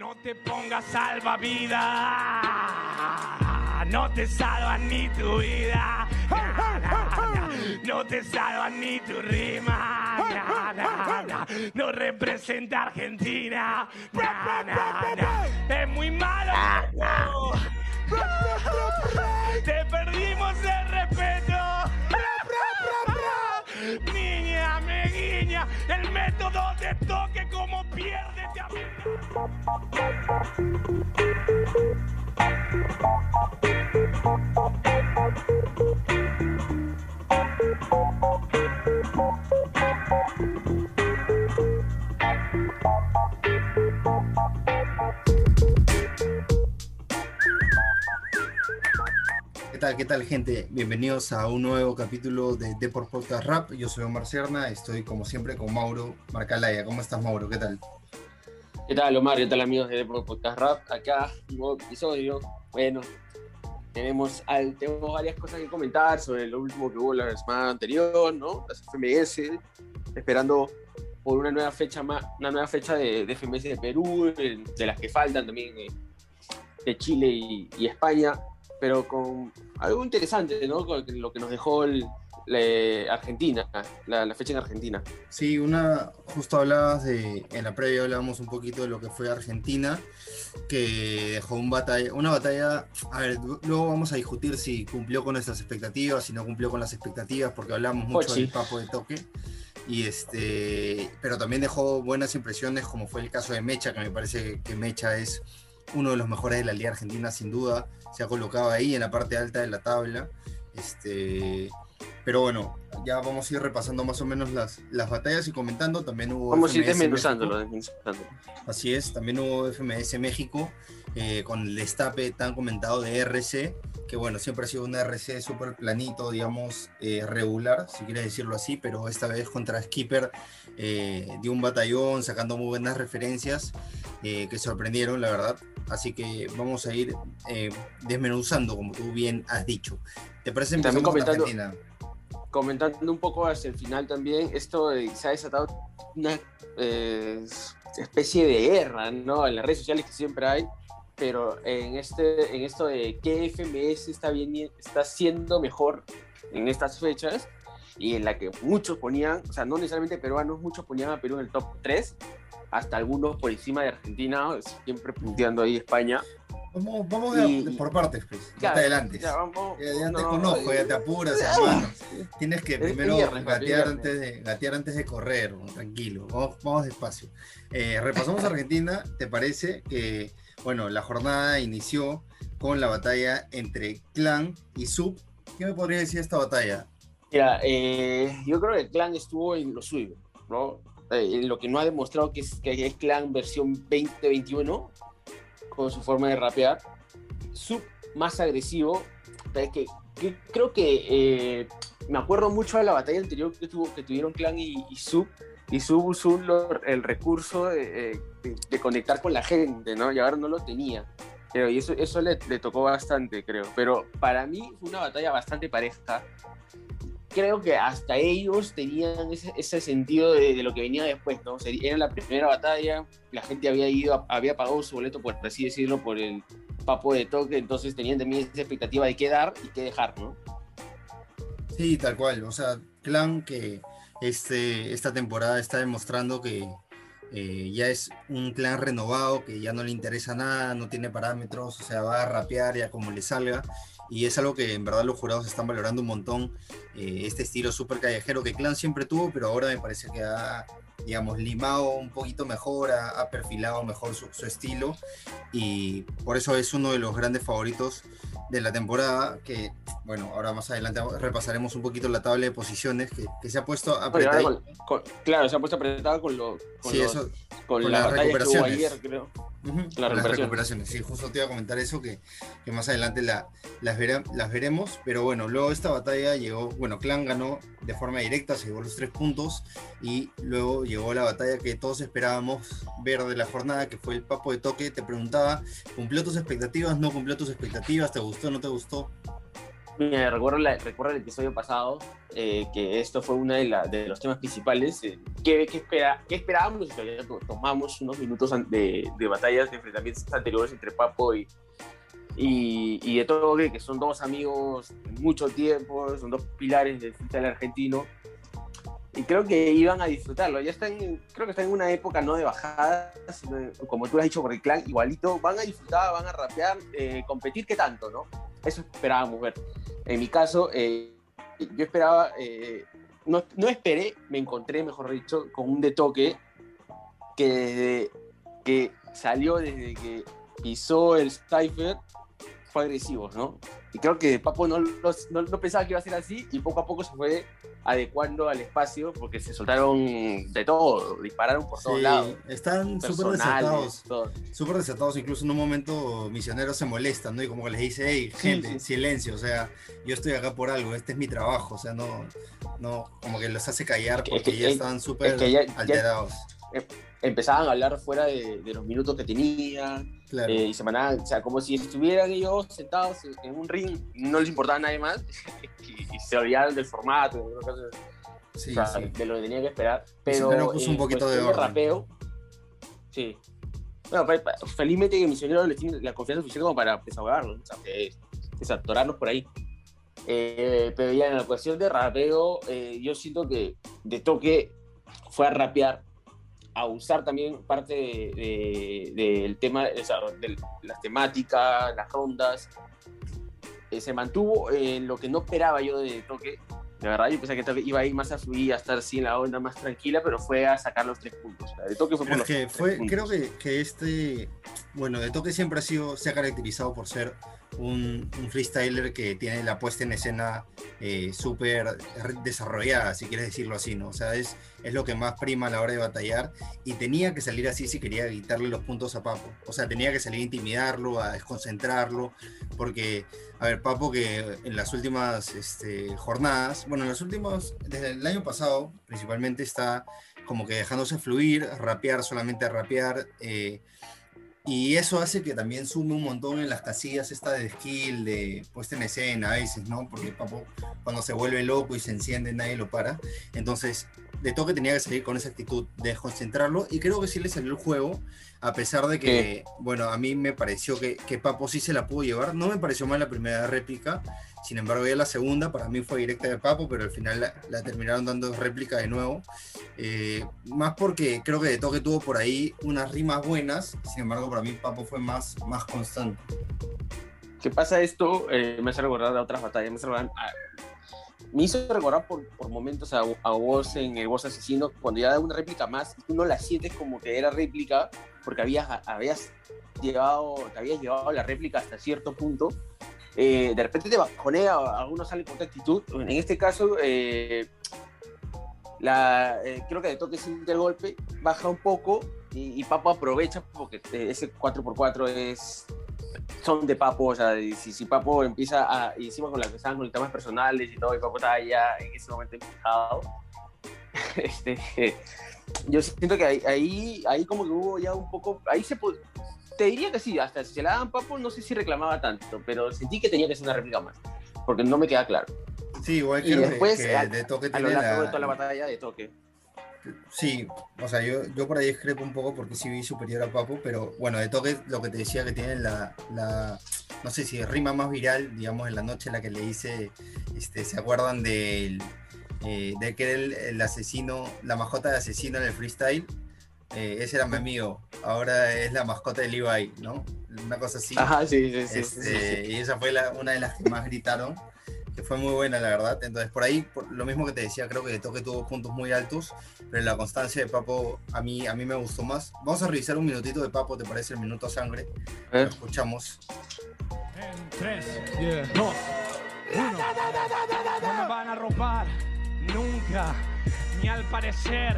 No te pongas salvavidas, no te salvan ni tu vida, no te salvan ni tu rima, no representa Argentina, es muy malo. Te perdimos el respeto. El método de toque como pierde ¿Qué tal, qué tal, gente? Bienvenidos a un nuevo capítulo de Deport Podcast Rap. Yo soy Omar Serna, estoy como siempre con Mauro Marcalaya. ¿Cómo estás, Mauro? ¿Qué tal? ¿Qué tal, Omar? ¿Qué tal, amigos de Deport Podcast Rap? Acá, nuevo episodio. Bueno, tenemos, al- tenemos varias cosas que comentar sobre lo último que hubo la semana anterior, ¿no? Las FMS, esperando por una nueva fecha más, una nueva fecha de, de FMS de Perú, de, de las que faltan también eh, de Chile y, y España, pero con algo interesante, ¿no? Con lo que nos dejó el- la- Argentina, la, la fecha en Argentina. Sí, una, justo hablabas de, en la previa hablábamos un poquito de lo que fue Argentina, que dejó un batalla, una batalla, a ver, luego vamos a discutir si cumplió con nuestras expectativas, si no cumplió con las expectativas, porque hablamos mucho Pochi. del papo de toque, y este, pero también dejó buenas impresiones, como fue el caso de Mecha, que me parece que Mecha es uno de los mejores de la Liga Argentina, sin duda, se ha colocado ahí en la parte alta de la tabla, este... Pero bueno, ya vamos a ir repasando más o menos las, las batallas y comentando. También hubo. Vamos a ir desmenuzándolo, desmenuzándolo. Así es, también hubo FMS México eh, con el destape tan comentado de RC, que bueno, siempre ha sido un RC súper planito, digamos, eh, regular, si quieres decirlo así, pero esta vez contra Skipper eh, dio un batallón, sacando muy buenas referencias eh, que sorprendieron, la verdad. Así que vamos a ir eh, desmenuzando, como tú bien has dicho. ¿Te parece También empezamos con comentando- Argentina? Comentando un poco hacia el final también, esto se ha desatado una eh, especie de guerra, ¿no? En las redes sociales que siempre hay, pero en, este, en esto de qué FMS está, bien, está siendo mejor en estas fechas y en la que muchos ponían, o sea, no necesariamente peruanos, muchos ponían a Perú en el top 3, hasta algunos por encima de Argentina, siempre punteando ahí España. Vamos, vamos Y- por partes, pues. Ya, Ya te adelantes. ya, vamos, Ya, ya te no, conozco, ya te apuras, hermano. Tienes que primero viernes, gatear, viernes. antes de, gatear antes de correr, tranquilo. Vamos, vamos despacio. Eh, repasamos Argentina. ¿Te parece que, bueno, la jornada inició con la batalla entre Clan y Sub? ¿Qué me podría decir de esta batalla? Mira, eh, yo creo que clan estuvo en lo suyo, ¿no? Eh, lo que no ha demostrado que es, que es clan versión 2021, con su forma de rapear, sub más agresivo, que, que creo que eh, me acuerdo mucho de la batalla anterior que, tuvo, que tuvieron clan y, y sub, y sub usó el recurso de, eh, de- de conectar con la gente, ¿no? Y ahora no lo tenía. Pero y eso, eso le, le tocó bastante, creo. Pero para mí fue una batalla bastante pareja creo que hasta ellos tenían ese, ese sentido de, lo que venía después, ¿no? Era la primera batalla, la gente había ido, había pagado su boleto, por así decirlo, por el papo de toque, entonces tenían también esa expectativa de qué dar y qué dejar, ¿no? Sí, tal cual. O sea, Clan que este, esta temporada está demostrando que eh, ya es un clan renovado, que ya no le interesa nada, no tiene parámetros, o sea, va a rapear ya como le salga. Y es algo que en verdad los jurados están valorando un montón, eh, este estilo súper callejero que Clan siempre tuvo, pero ahora me parece que ha, digamos, limado un poquito mejor, ha, perfilado mejor su estilo. Y por eso es uno de los grandes favoritos de la temporada, que bueno, ahora más adelante repasaremos un poquito la tabla de posiciones que, que se ha puesto apretada. claro, se ha puesto apretada con, lo, con, Sí, los- eso, con con la las que hubo recuperaciones. ayer, creo. ujú, las las recuperaciones. recuperaciones. Sí, justo te iba a comentar eso, que, que más adelante la, las, verá- las veremos. Pero bueno, luego esta batalla llegó, bueno, Clan ganó de forma directa, se llevó los tres puntos. Y luego llegó la batalla que todos esperábamos ver de la jornada, que fue el Papo de Toque. Te preguntaba, ¿cumplió tus expectativas? ¿No cumplió tus expectativas? ¿Te gustó? ¿No te gustó? Mira, recuerdo, la- recuerdo el episodio pasado, eh, que esto fue uno de, los temas principales. eh, ¿qué, qué, espera, qué esperábamos? Tomamos unos minutos de, de batallas, de enfrentamientos anteriores entre Papo y, y, y de todo, que son dos amigos de mucho tiempo, son dos pilares del fútbol argentino. Y creo que iban a disfrutarlo. Ya están, creo que están en una época no de bajada, sino de- como tú lo has dicho por el clan, igualito. Van a disfrutar, van a rapear, eh, competir, ¿qué tanto, no? Eso esperábamos ver. En mi caso, eh, yo esperaba, eh, no, no esperé, me encontré, mejor dicho, con un de toque que, que salió desde que pisó el Cypher fue agresivo, ¿no? Y creo que Papo no, no, no pensaba que iba a ser así y poco a poco se fue adecuando al espacio porque se soltaron de todo, dispararon por todos Sí, lados. están súper desatados. Súper desatados, incluso en un momento Misionero se molesta, ¿no? Y como que les dice, hey, gente, sí. silencio, o sea, yo estoy acá por algo, este es mi trabajo, o sea, no, no, como que los hace callar Es que- porque es ya que- estaban súper que ya- ya- alterados. Empezaban a hablar fuera de, de los minutos que tenían, Claro. Eh, y se mandaban, o sea, como si estuvieran ellos sentados en un ring, no les importaba a nadie más, y, y se olvidaban del formato, de, sí, o sea, sí. de lo que tenían que esperar. Pero puso un poquito de orden. rapeo, sí. Bueno, felizmente que Misionero les tiene la confianza suficiente como para desahogarlos, o sea, desatorarnos por ahí. Eh, pero ya en la cuestión de rapeo, eh, yo siento que de toque fue a rapear, a usar también parte de- de- del tema, o sea, de las temáticas, las rondas. Eh, se mantuvo en lo que no esperaba yo de toque. De verdad, yo pensé que Toque iba a ir más a fluir, a estar así en la onda más tranquila, pero fue a sacar los tres puntos. De toque fue por los que tres fue, puntos. creo que, que este, bueno, de toque siempre ha sido, se ha caracterizado por ser un, freestyler que tiene la puesta en escena eh, súper desarrollada, si quieres decirlo así, ¿no? O sea, es, es lo que más prima a la hora de batallar y tenía que salir así si quería quitarle los puntos a Papo. O sea, tenía que salir a intimidarlo, a desconcentrarlo, porque, a ver, Papo que en las últimas este, jornadas, bueno, en las últimas, desde el año pasado principalmente está como que dejándose fluir, rapear, solamente rapear. eh, y eso hace que también sume un montón en las casillas esta de skill, de puesta en escena a veces, ¿no? Porque Papo cuando se vuelve loco y se enciende nadie lo para. Entonces, de toque tenía que salir con esa actitud de desconcentrarlo y creo que sí le salió el juego, a pesar de que, bueno, a mí me pareció que, que Papo sí se la pudo llevar. No me pareció mal la primera réplica, sin embargo ya la segunda para mí fue directa de Papo, pero al final la, la terminaron dando réplica de nuevo. Eh, más porque creo que de toque tuvo por ahí unas rimas buenas, sin embargo para mí Papo fue más, más constante. ¿Qué pasa esto? Eh, me hace recordar a otras batallas, me, hace recordar a- me hizo recordar por, por momentos a, a vos en el Boss Asesino, cuando ya da una réplica más, y tú no la sientes como que era réplica, porque habías, habías, llevado, te habías llevado la réplica hasta cierto punto. Eh, de repente te bajonea, algunos salen con otra actitud. En este caso, eh, la, eh, creo que de toque siente el golpe, baja un poco y, y Papo aprovecha porque eh, ese 4x4 es son de Papo, o sea, si, si Papo empieza a, y encima con las que estaban con temas personales y todo, y Papo estaba ya en ese momento empujado, este, yo siento que ahí, ahí, ahí como que hubo ya un poco, ahí se te diría que sí, hasta si se la daban Papo, no sé si reclamaba tanto, pero sentí que tenía que ser una réplica más, porque no me queda claro. Sí, igual Y que- después, que, a- de toque A lo tiene largo de la, toda la batalla de toque. Sí, o sea, yo, yo por ahí discrepo un poco porque sí vi superior a Papo, pero bueno, de toque lo que te decía que tiene la, la no sé si rima más viral, digamos, en la noche en la que le hice, este, ¿se acuerdan del, eh, de que era el, el asesino, la mascota de asesino en el freestyle? Eh, ese era mi amigo, ahora es la mascota de Levi, ¿no? Una cosa así. Ajá, sí, sí, sí. Este, sí, sí. Y esa fue la- una de las que más gritaron, que fue muy buena, la verdad. Entonces, por ahí, por lo mismo que te decía, creo que toque tuvo puntos muy altos, pero la constancia de Papo a mí, a mí me gustó más. Vamos a revisar un minutito de Papo, ¿te parece? El minuto sangre. A Lo escuchamos. En 3, 2, 1. No me van a robar nunca, ni al parecer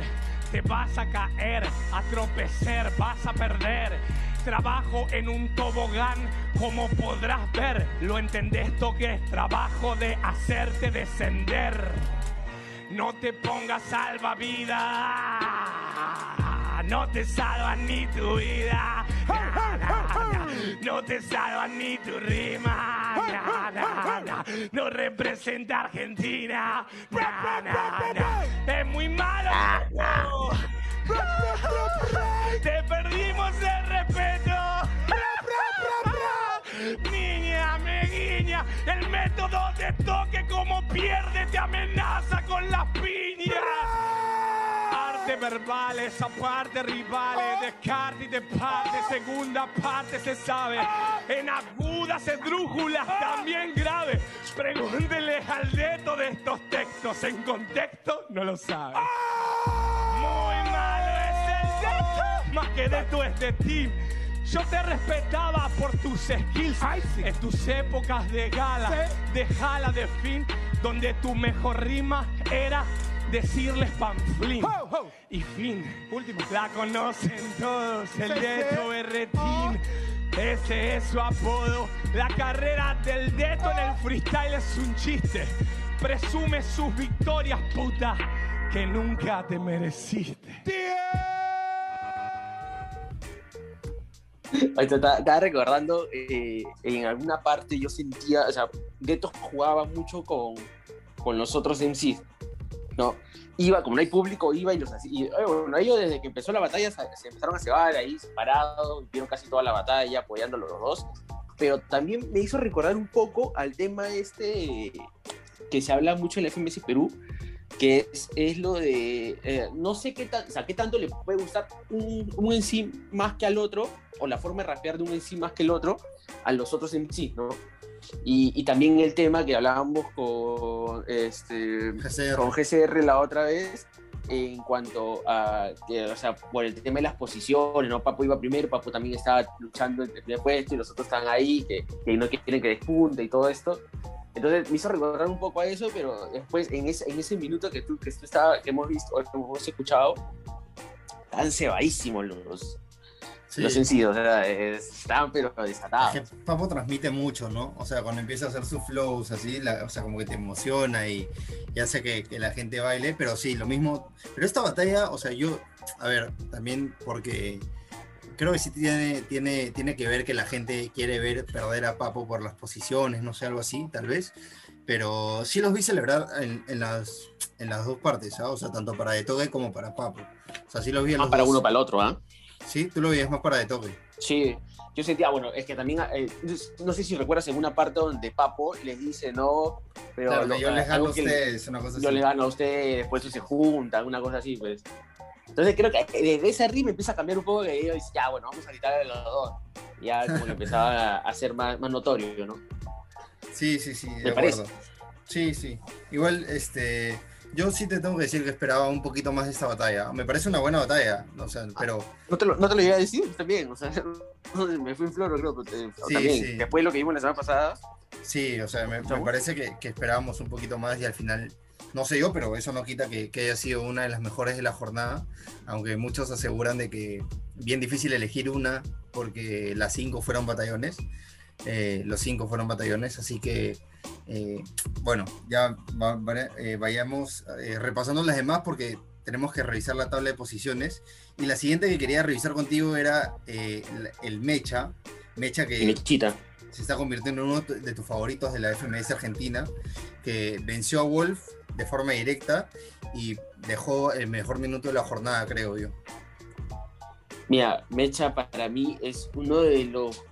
te vas a caer, a tropezar, vas a perder. Trabajo en un tobogán, como podrás ver. Lo entendés, toque, trabajo de hacerte descender. No te pongas salvavidas, no te salvan ni tu vida. no te salvan ni tu rima. No representa Argentina. Na, na, na. Es muy malo. Te perdimos el respeto. Niña, me guiña. El método de toque como pierde te amenaza con las piñas. Verbales, aparte rivales, descarte y de parte, segunda parte se sabe. En agudas, esdrújulas, también grave. Pregúnteles al dedo de estos textos, en contexto no lo sabe. Muy malo es el dedo, más que de tu este team. Yo te respetaba por tus skills en tus épocas de gala, de jala de fin, donde tu mejor rima era decirles panflín y fin. Último. La conocen todos, el Deto Berretín. Ese es su apodo. La carrera del Deto en el freestyle es un chiste. Presume sus victorias, puta, que nunca te mereciste. Estaba recordando, eh, en alguna parte yo sentía, o sea, Gueto jugaba mucho con, con los otros MCs, ¿no? Iba, como no hay público, iba y los hacía. Eh, bueno, ellos desde que empezó la batalla se, empezaron a cebar ahí separados, vieron casi toda la batalla apoyándolo los dos. Pero también me hizo recordar un poco al tema este que se habla mucho en la FMS Perú, que es, es lo de, eh, no sé qué, tan, o sea, qué tanto le puede gustar un, un MC más que al otro, o la forma de rapear de un MC más que el otro, a los otros MCs, ¿no? Y, y también el tema que hablábamos con, este, GCR. con GCR la otra vez, en cuanto a, o sea, por el tema de las posiciones, ¿no? Papo iba primero, Papo también estaba luchando en el primer puesto y los otros estaban ahí, que, que no quieren que despunte y todo esto. Entonces me hizo recordar un poco a eso, pero después en ese, en ese minuto que tú, que tú estaba, que hemos visto, que hemos escuchado, están cebadísimos los, Sí. los sencillos, o sea, están pero desatados. Es que Papo transmite mucho, ¿no? O sea, cuando empieza a hacer sus flows así, la- o sea, como que te emociona y, y hace que, que la gente baile, pero sí, lo mismo. Pero esta batalla, o sea, yo, a ver, también porque creo que sí tiene, tiene, tiene que ver que la gente quiere ver perder a Papo por las posiciones, no sé, algo así, tal vez. Pero sí los vi celebrar en, en las, en las dos partes, ¿ah? O sea, tanto para De Toque como para Papo. O sea, sí los vi en Más los para dos. uno para el otro, ¿ah? Sí, tú lo veías más para De Toque. Sí, yo sentía, bueno, es que también, eh, no sé si recuerdas en una parte donde Papo les dice, no, pero Claro, yo les gano a ustedes, una cosa así. yo le gano a ustedes, después se juntan, una cosa así, pues. Entonces creo que desde ese ritmo empieza a cambiar un poco, que yo dice, ya, bueno, vamos a gritar a los dos. Ya como que empezaba a, ser más, más notorio, ¿no? Sí, sí, sí, de Me parece. acuerdo. Sí, sí. Igual, este, yo sí te tengo que decir que esperaba un poquito más de esta batalla. Me parece una buena batalla, o sea, pero No te lo, no te lo iba a decir también, o sea, me fui en flor, creo, pero te- Sí, también. sí. Después de lo que vimos la semana pasada, sí, o sea, me, me parece que, que esperábamos un poquito más y al final, no sé yo, pero eso no quita que, que haya sido una de las mejores de la jornada, aunque muchos aseguran de que bien difícil elegir una porque las cinco fueron batallones, eh, los cinco fueron batallones, así que eh, bueno, ya va- va- eh, vayamos repasando las demás porque tenemos que revisar la tabla de posiciones. Y la siguiente que quería revisar contigo era el, el Mecha, Mecha que Mechita. se está convirtiendo en uno de tus favoritos de la FMS Argentina, que venció a Wolf de forma directa y dejó el mejor minuto de la jornada, creo yo. Mira, Mecha para mí es uno de los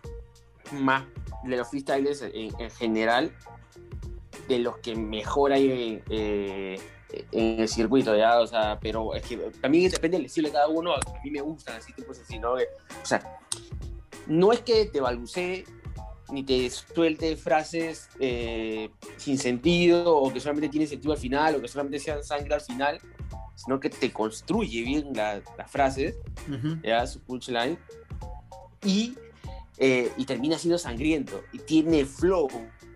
más, de los freestylers en, en general, de los que mejor hay en, eh, en el circuito, ¿ya? O sea, pero es que también depende del estilo de cada uno. A mí me gustan así, tipos así, ¿no? O sea, no es que te balbucee ni te suelte frases eh, sin sentido o que solamente tienen sentido al final o que solamente sean sangre al final, sino que te construye bien la- las frases Ujú. ya su punchline y, eh, y termina siendo sangriento y tiene flow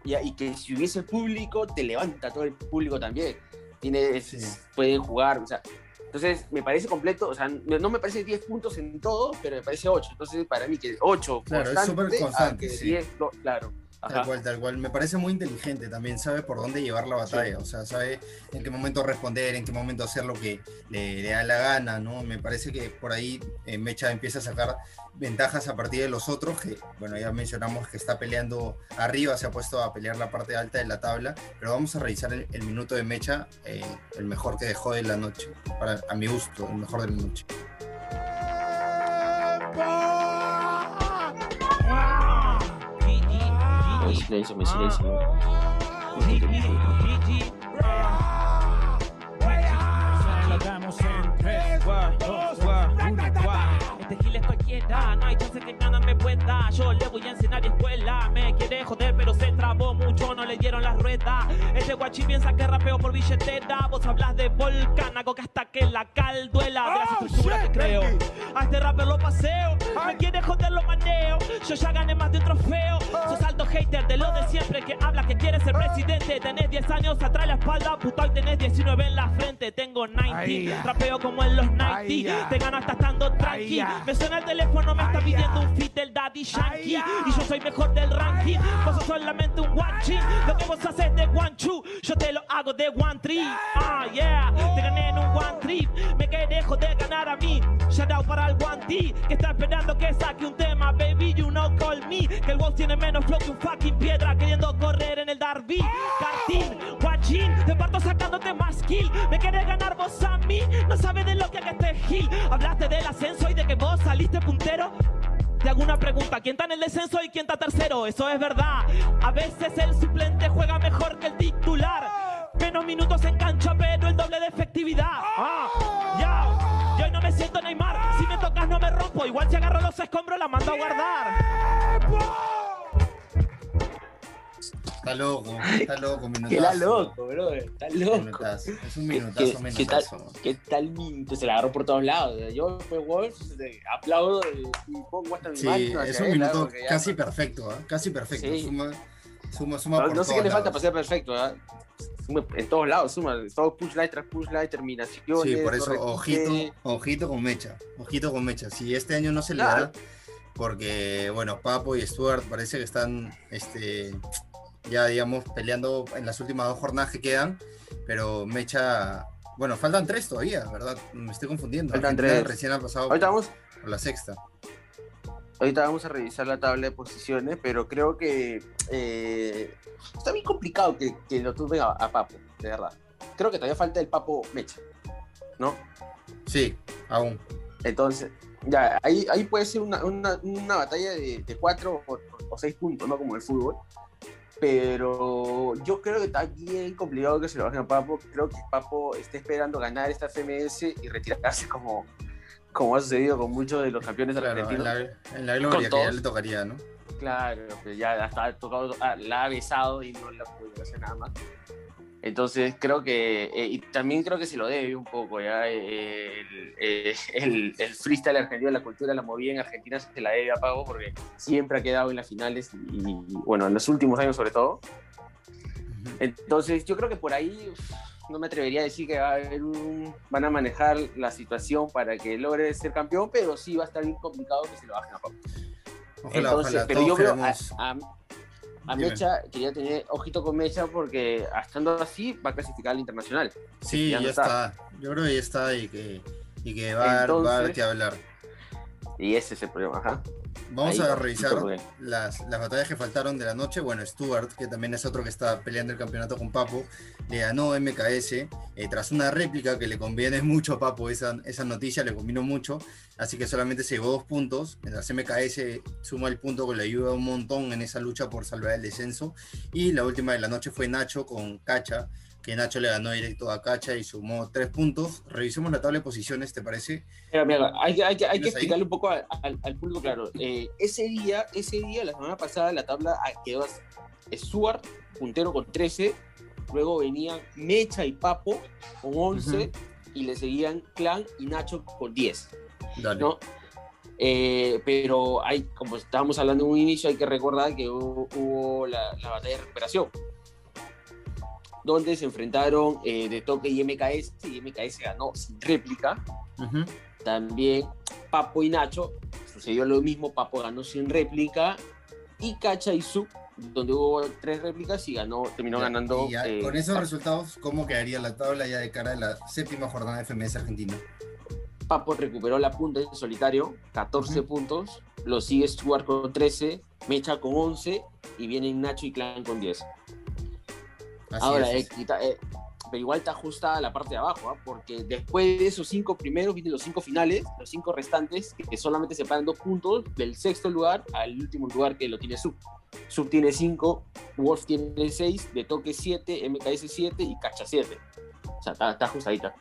ya, y que si hubiese público te levanta todo el público también tiene Sí. pueden jugar o sea entonces me parece completo o sea no, me parece 10 puntos en todo pero me parece 8 entonces para mí que 8 Claro, es súper constante, a que sí. 10 no, claro Tal cual, tal cual. Me parece muy inteligente también, sabe por dónde llevar la batalla, o sea, sabe en qué momento responder, en qué momento hacer lo que le, da la gana, ¿no? Me parece que por ahí eh, Mecha empieza a sacar ventajas a partir de los otros, que bueno, ya mencionamos que está peleando arriba, se ha puesto a pelear la parte alta de la tabla, pero vamos a revisar el, minuto de Mecha, eh, el mejor que dejó de la noche, para, a mi gusto, el mejor de la noche. Me silencio. Este cualquiera, no hay chance que nada me pueda. Yo le voy a enseñar escuela. Me quiere joder, pero se trabó mucho, no le dieron las ruedas. Este guachi piensa que rapeo por billetera. Vos hablas de volcán, hago que hasta que la cal duela. De la estructura que creo. A este rapper lo paseo. Me quiere joder, lo maneo. Yo ya gané más de un trofeo. Sos alto hater de lo de siempre que habla que quiere ser presidente. Tenés 10 años atrás la espalda, puto, y tenés 19 en la frente. Tengo 90, rapeo como en los 90. Te gano hasta estando tranqui. Me suena el teléfono, me está pidiendo un fit del Daddy Yankee. Y yo soy mejor del ranking. Vos sos solamente un guanchi. Lo que vos haces de guanchu, yo te lo hago de one trip. Ah, yeah. Te gané en un one trip. Me quedé de ganar a mí. Shout out para el guanti que está esperando que saque un tema. Baby, you know call me. Que el wolf tiene menos flow que un fucking piedra. Queriendo correr en el Darby. Cartín, guachín. Te parto sacándote más kill. Me querés ganar vos a mí. No sabes de lo que haga este gil. Hablaste del ascenso y de que vos saliste puntero. Hago pregunta, ¿quién está en el descenso y quién está tercero? Eso es verdad. A veces el suplente juega mejor que el titular. Menos minutos en cancha, pero el doble de efectividad. Ah. Yo no me siento Neymar. Si me tocas no me rompo. Igual si agarro los escombros la mando a guardar. Está loco, está loco, minutazo. Está loco, bro, está loco. Es un minutazo, ¿Qué, ¿qué, tal, ¿Qué tal? Se la agarró por todos lados. Yo fue Wolf, aplaudo y pongo hasta mi Sí, es un minuto casi perfecto, ¿eh? casi perfecto. Sí. Suma, suma, suma no, por No sé qué le falta para ser perfecto, ¿eh? en todos lados, suma, todo push light tras push light, terminación. Sí, por eso, ojito, ojito con mecha, ojito con mecha. Si este año no se le da, porque, bueno, Papo y Stuart parece que están, este, ya digamos peleando en las últimas dos jornadas que quedan, pero Mecha, bueno, faltan tres todavía, ¿verdad? Me estoy confundiendo. Faltan tres. Recién ha pasado Ahorita vamos, por la sexta. Ahorita vamos a revisar la tabla de posiciones, pero creo que eh, está bien complicado que, que lo tuve a, Papo, de verdad. Creo que todavía falta el Papo Mecha, ¿no? Sí, aún. Entonces, ya, ahí, ahí puede ser una, una, una batalla de, de cuatro o, o, seis puntos, ¿no? Como el fútbol pero yo creo que está bien complicado que se lo bajen a Papo. Creo que Papo está esperando ganar esta FMS y retirarse como, como ha sucedido con muchos de los campeones claro, argentinos. En la, gloria que ya le tocaría, ¿no? Claro, que ya hasta ha tocado, ah, la ha besado y no la puede hacer nada más. Entonces creo que, eh, y también creo que se lo debe un poco, ya eh, el, el, freestyle argentino, la cultura, la movida en Argentina se la debe a Pago porque siempre ha quedado en las finales y, bueno, en los últimos años sobre todo. Entonces yo creo que por ahí no me atrevería a decir que va a haber un, van a manejar la situación para que logre ser campeón, pero sí va a estar bien complicado que se lo bajen a Pago. Entonces, pero yo creo a, a Mecha quería tener ojito con Mecha porque estando así va a clasificar al internacional. Sí, ya, está. Yo creo que ya está y que, y que va, a haber que hablar. Y ese es el problema, ajá. Vamos a revisar las, las, batallas que faltaron de la noche. Bueno, Stuart, que también es otro que está peleando el campeonato con Papo, le ganó MKS eh, tras una réplica que le conviene mucho a Papo. Esa, esa noticia le convino mucho, así que solamente se llevó dos puntos. Mientras MKS suma el punto que le ayuda un montón en esa lucha por salvar el descenso. Y la última de la noche fue Nacho con Cacha, que Nacho le ganó directo a Cacha y sumó tres puntos. Revisemos la tabla de posiciones, ¿te parece? Mira, mira, hay, hay, hay que explicarle un poco al, al, público, claro. Eh, ese día, ese día, la semana pasada, la tabla quedó Stuart, puntero con 13, luego venían Mecha y Papo con 11, y le seguían Clan y Nacho con 10. Dale. ¿no? Eh, pero hay, como estábamos hablando en un inicio, hay que recordar que hubo, la, la batalla de recuperación donde se enfrentaron eh, de Toque y MKS, y MKS ganó sin réplica. También Papo y Nacho, sucedió lo mismo, Papo ganó sin réplica, y Cacha y Su donde hubo tres réplicas y ganó, terminó Ya, ganando. y ya, eh, con esos resultados, ¿cómo quedaría la tabla ya de cara a la séptima jornada de FMS Argentina? Papo recuperó la punta en solitario, 14 Ujú. puntos. Lo sigue Stuart con 13, Mecha con 11 y vienen Nacho y Clan con 10. Así Ahora, es. eh, eh, pero igual está ajustada la parte de abajo, ¿ah? porque después de esos cinco primeros vienen los cinco finales, los cinco restantes, que solamente separan dos puntos del sexto lugar al último lugar que lo tiene Sub. Sub tiene 5, Wolf tiene 6, De Toque 7, MKS 7 y Cacha 7. O sea, está, está ajustadita.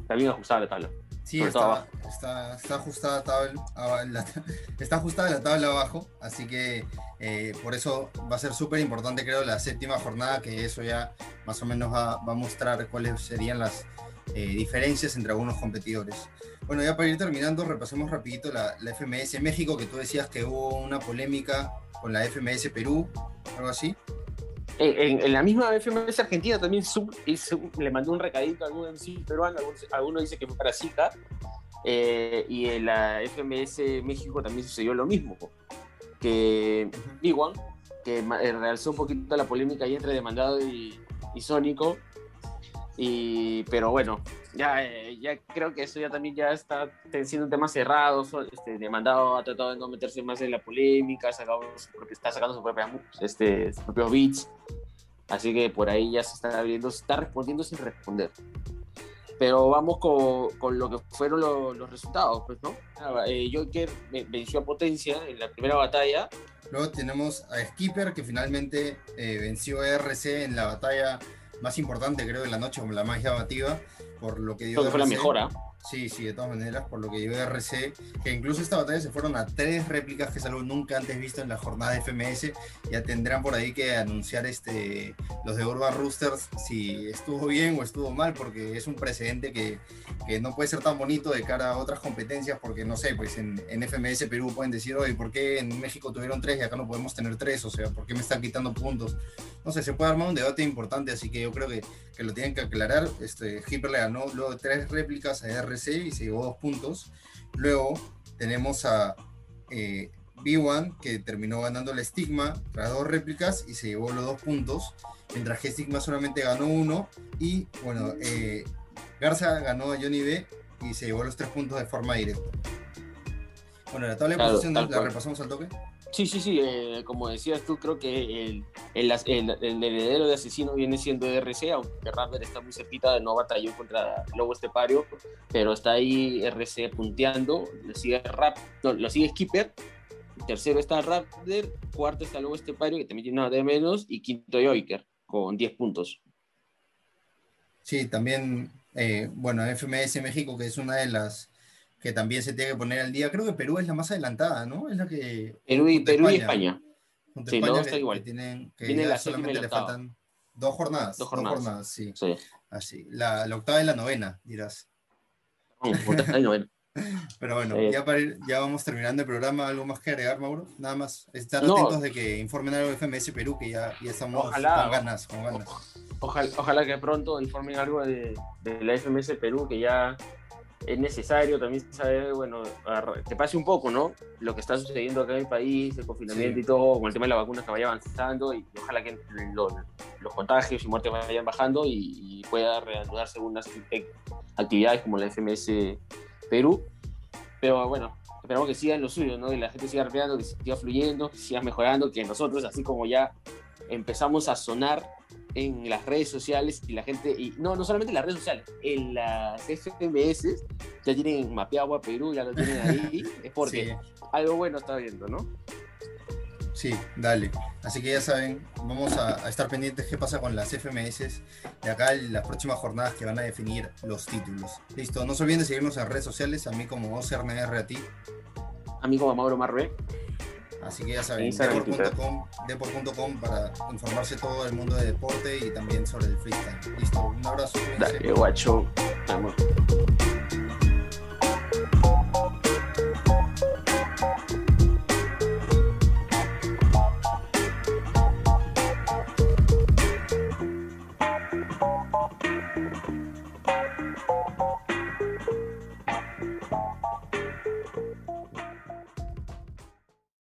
Está bien ajustada la tabla. Sí, está, está, está ajustada tabla, la, está ajustada la tabla abajo, así que eh, por eso va a ser súper importante, creo, la séptima jornada, que eso ya más o menos va, va a mostrar cuáles serían las eh, diferencias entre algunos competidores. Bueno, ya para ir terminando, repasemos rapidito la, la FMS México, que tú decías que hubo una polémica con la FMS Perú, algo así. En, en- en la misma FMS Argentina también Sub, hizo- le mandó un recadito a algún MC peruano, alguno, dice que fue para Zika, eh, y en la FMS México también sucedió lo mismo, que Iwan, que eh, realzó un poquito la polémica ahí entre Demandado y, y Sónico, y, pero bueno, ya, eh, ya creo que eso ya también ya está siendo un tema cerrado, este, Demandado ha tratado de no meterse más en la polémica, sacado su propio- está sacando sus, propias, mu- este, sus propios beats, Así que por ahí ya se está abriendo, se está respondiendo sin responder. Pero vamos con, con lo que fueron lo- los resultados, pues, ¿no? Ah, eh, Joker ve- venció a Potencia en la primera batalla. Luego tenemos a Skipper, que finalmente eh, venció a RC en la batalla más importante, creo, de la noche, como la más llamativa, por lo que dio Creo que fue la mejora. Sí, sí, de todas maneras, por lo que dio RC, que incluso esta batalla se fueron a tres réplicas, que es algo nunca antes visto en la jornada de FMS. Ya tendrán por ahí que anunciar este, los de Urban Roosters si estuvo bien o estuvo mal, porque es un precedente que, que no puede ser tan bonito de cara a otras competencias, porque no sé, pues en, en FMS Perú pueden decir, oye, ¿por qué en México tuvieron tres y acá no podemos tener tres? O sea, ¿por qué me están quitando puntos? No sé, se puede armar un debate importante, así que yo creo que, que lo tienen que aclarar. Este, Hipper le ganó luego tres réplicas a RC y se llevó dos puntos. Luego tenemos a eh, B1 que terminó ganando el Stigma tras dos réplicas y se llevó los dos puntos, mientras que Stigma solamente ganó uno y bueno, eh, Garza ganó a Johnny B y se llevó los tres puntos de forma directa. Bueno, la tabla de Claro, posiciones la cual. repasamos al toque. Sí, sí, sí. eh, como decías tú, creo que el, heredero de asesino viene siendo RC, aunque Rapper está muy cerquita, de no batalló contra Lobo Estepario, pero está ahí RC punteando. Lo sigue, Rap, no, lo sigue Skipper. Tercero está Raptor, cuarto está Lobo Estepario, que también tiene nada de menos, y quinto Joiker, con 10 puntos. Sí, también, eh, bueno, FMS México, que es una de las que también se tiene que poner al día. Creo que Perú es la más adelantada, ¿no? Es la que... Perú y, junto a Perú y España. junto Sí, España no, está que igual. tienen, que Viene ya la solamente la le octava. faltan dos jornadas. Dos jornadas. sí. Sí. Así. La, la octava y la novena, dirás. Pero bueno, Sí. ya, para ir- ya vamos terminando el programa. ¿Algo más que agregar, Mauro? Nada más. Estar No. atentos de que informen algo de FMS Perú, que ya, ya estamos Ojalá. con ganas, con ganas. Ojalá, ojalá que pronto informen algo de, de la FMS Perú, que ya es necesario también saber, bueno, que pase un poco, ¿no? Lo que está sucediendo acá en el país, el confinamiento Sí. y todo, con el tema de la vacuna que vaya avanzando y ojalá que lo- los contagios y muertes vayan bajando y, y pueda reanudarse algunas actividades como la FMS Perú. Pero bueno, esperamos que sigan lo suyo, ¿no? Que la gente siga rapeando, que siga fluyendo, que siga mejorando, que nosotros, así como ya empezamos a sonar en las redes sociales y la gente, y no, no solamente en las redes sociales, en las FMS ya tienen mapeado a Perú, ya lo tienen ahí, es porque Sí. algo bueno está viendo, ¿no? Sí, dale. Así que ya saben, vamos a, a estar pendientes qué pasa con las FMS de acá en las próximas jornadas que van a definir los títulos. Listo, no se olviden de seguirnos en redes sociales, a mí como OCRNR a ti. Amigo Mauro Marrué, Así que ya saben, deport.com deport.com para informarse todo el mundo de deporte y también sobre el freestyle. Listo, un abrazo. dale, guacho, vamos.